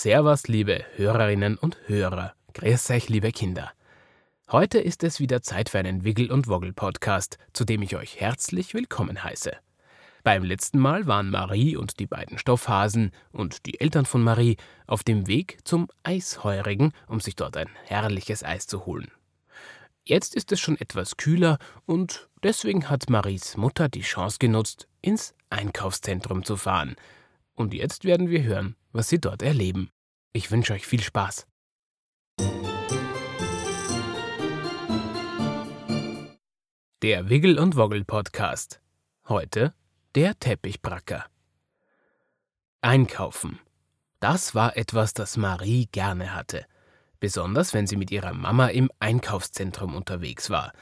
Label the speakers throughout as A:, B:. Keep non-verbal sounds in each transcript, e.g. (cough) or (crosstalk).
A: Servus, liebe Hörerinnen und Hörer. Grüß euch, liebe Kinder. Heute ist es wieder Zeit für einen Wiggle- und Woggle-Podcast, zu dem ich euch herzlich willkommen heiße. Beim letzten Mal waren Marie und die beiden Stoffhasen und die Eltern von Marie auf dem Weg zum Eisheurigen, um sich dort ein herrliches Eis zu holen. Jetzt ist es schon etwas kühler und deswegen hat Maries Mutter die Chance genutzt, ins Einkaufszentrum zu fahren. Und jetzt werden wir hören, was sie dort erleben. Ich wünsche euch viel Spaß. Der Wiggle und Woggle Podcast. Heute der Teppichbracker. Einkaufen. Das war etwas, das Marie gerne hatte. Besonders wenn sie mit ihrer Mama im Einkaufszentrum unterwegs war.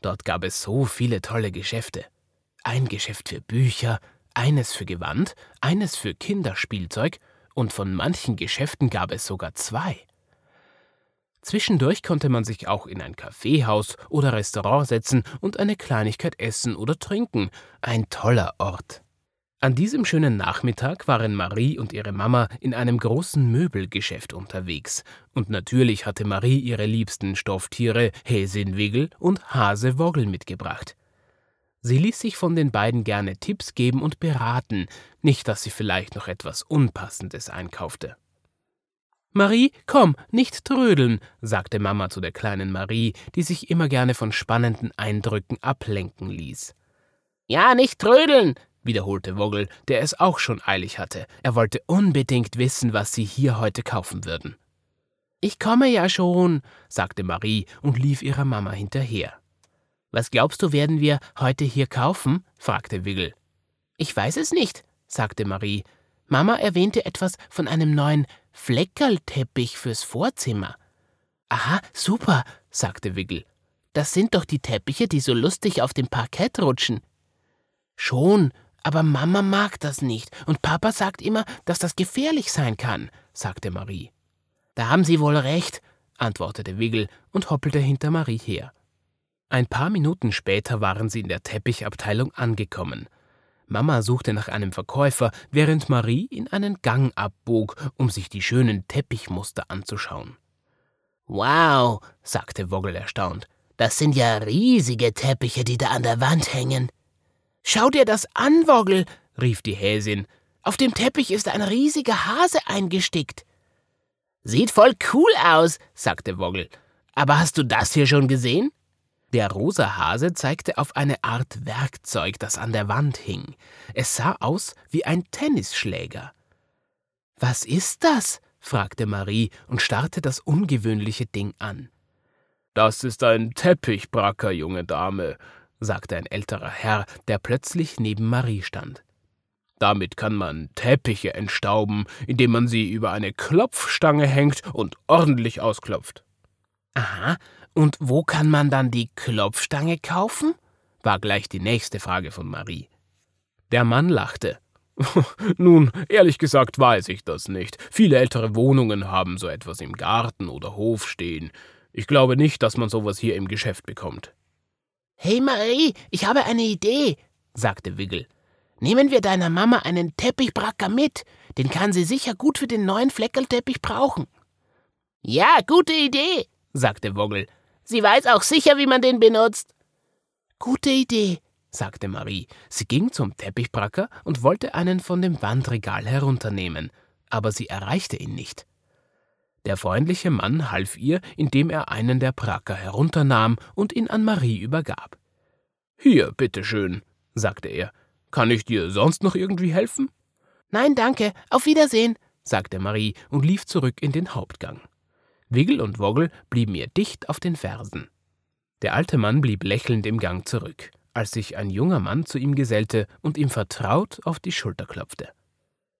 A: Dort gab es so viele tolle Geschäfte. Ein Geschäft für Bücher, eines für Gewand, eines für Kinderspielzeug und von manchen Geschäften gab es sogar zwei. Zwischendurch konnte man sich auch in ein Kaffeehaus oder Restaurant setzen und eine Kleinigkeit essen oder trinken. Ein toller Ort. An diesem schönen Nachmittag waren Marie und ihre Mama in einem großen Möbelgeschäft unterwegs. Und natürlich hatte Marie ihre liebsten Stofftiere Häsin Wiggle und Hase Woggel mitgebracht. Sie ließ sich von den beiden gerne Tipps geben und beraten, nicht dass sie vielleicht noch etwas Unpassendes einkaufte. Marie, komm, nicht trödeln, sagte Mama zu der kleinen Marie, die sich immer gerne von spannenden Eindrücken ablenken ließ. Ja, nicht trödeln, wiederholte Woggel, der es auch schon eilig hatte. Er wollte unbedingt wissen, was sie hier heute kaufen würden. Ich komme ja schon, sagte Marie und lief ihrer Mama hinterher. Was glaubst du, werden wir heute hier kaufen? fragte Wiggle. Ich weiß es nicht, sagte Marie. Mama erwähnte etwas von einem neuen Fleckerlteppich fürs Vorzimmer. Aha, super, sagte Wiggle. Das sind doch die Teppiche, die so lustig auf dem Parkett rutschen. Schon, aber Mama mag das nicht und Papa sagt immer, dass das gefährlich sein kann, sagte Marie. Da haben Sie wohl recht, antwortete Wiggle und hoppelte hinter Marie her. Ein paar Minuten später waren sie in der Teppichabteilung angekommen. Mama suchte nach einem Verkäufer, während Marie in einen Gang abbog, um sich die schönen Teppichmuster anzuschauen. Wow, sagte Woggel erstaunt, das sind ja riesige Teppiche, die da an der Wand hängen. Schau dir das an, Woggel, rief die Häsin. Auf dem Teppich ist ein riesiger Hase eingestickt. Sieht voll cool aus, sagte Woggel. Aber hast du das hier schon gesehen? Der rosa Hase zeigte auf eine Art Werkzeug, das an der Wand hing. Es sah aus wie ein Tennisschläger. Was ist das? fragte Marie und starrte das ungewöhnliche Ding an. Das ist ein Teppichbracker, junge Dame, sagte ein älterer Herr, der plötzlich neben Marie stand. Damit kann man Teppiche entstauben, indem man sie über eine Klopfstange hängt und ordentlich ausklopft. Aha, und wo kann man dann die Klopfstange kaufen? war gleich die nächste Frage von Marie. Der Mann lachte. (laughs) Nun, ehrlich gesagt weiß ich das nicht. Viele ältere Wohnungen haben so etwas im Garten oder Hof stehen. Ich glaube nicht, dass man sowas hier im Geschäft bekommt. Hey Marie, ich habe eine Idee, sagte Wiggle. Nehmen wir deiner Mama einen Teppichbracker mit. Den kann sie sicher gut für den neuen Fleckerlteppich brauchen. Ja, gute Idee, sagte Woggel. Sie weiß auch sicher, wie man den benutzt. Gute Idee, sagte Marie. Sie ging zum Teppichbracker und wollte einen von dem Wandregal herunternehmen, aber sie erreichte ihn nicht. Der freundliche Mann half ihr, indem er einen der Bracker herunternahm und ihn an Marie übergab. Hier, bitteschön, sagte er. Kann ich dir sonst noch irgendwie helfen? Nein, danke. Auf Wiedersehen, sagte Marie und lief zurück in den Hauptgang. Wiggle und Woggle blieben ihr dicht auf den Fersen. Der alte Mann blieb lächelnd im Gang zurück, als sich ein junger Mann zu ihm gesellte und ihm vertraut auf die Schulter klopfte.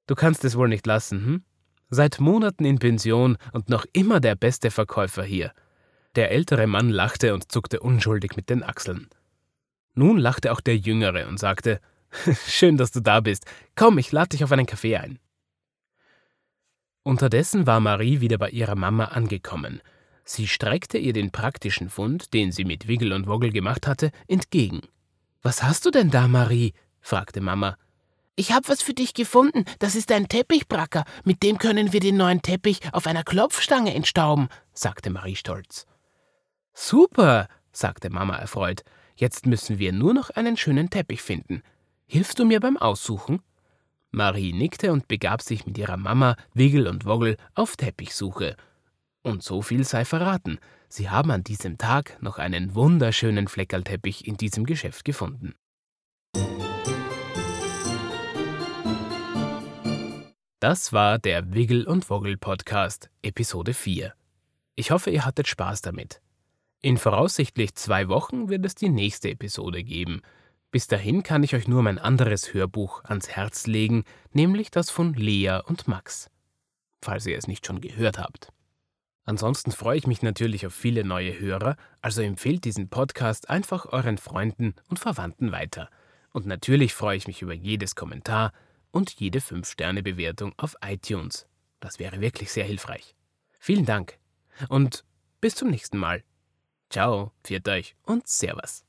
A: Du kannst es wohl nicht lassen, hm? Seit Monaten in Pension und noch immer der beste Verkäufer hier. Der ältere Mann lachte und zuckte unschuldig mit den Achseln. Nun lachte auch der Jüngere und sagte: (laughs) Schön, dass du da bist. Komm, ich lade dich auf einen Kaffee ein. Unterdessen war Marie wieder bei ihrer Mama angekommen. Sie streckte ihr den praktischen Fund, den sie mit Wiggle und Woggel gemacht hatte, entgegen. Was hast du denn da, Marie? fragte Mama. Ich hab was für dich gefunden. Das ist ein Teppichbracker. Mit dem können wir den neuen Teppich auf einer Klopfstange entstauben, sagte Marie stolz. Super, sagte Mama erfreut. Jetzt müssen wir nur noch einen schönen Teppich finden. Hilfst du mir beim Aussuchen? Marie nickte und begab sich mit ihrer Mama Wiggle und Woggel auf Teppichsuche. Und so viel sei verraten. Sie haben an diesem Tag noch einen wunderschönen Fleckerlteppich in diesem Geschäft gefunden. Das war der Wiggle und Woggel Podcast, Episode 4. Ich hoffe, ihr hattet Spaß damit. In voraussichtlich zwei Wochen wird es die nächste Episode geben. Bis dahin kann ich euch nur mein anderes Hörbuch ans Herz legen, nämlich das von Lea und Max. Falls ihr es nicht schon gehört habt. Ansonsten freue ich mich natürlich auf viele neue Hörer, also empfehlt diesen Podcast einfach euren Freunden und Verwandten weiter. Und natürlich freue ich mich über jedes Kommentar und jede 5-Sterne-Bewertung auf iTunes. Das wäre wirklich sehr hilfreich. Vielen Dank und bis zum nächsten Mal. Ciao, pfiat euch und Servus.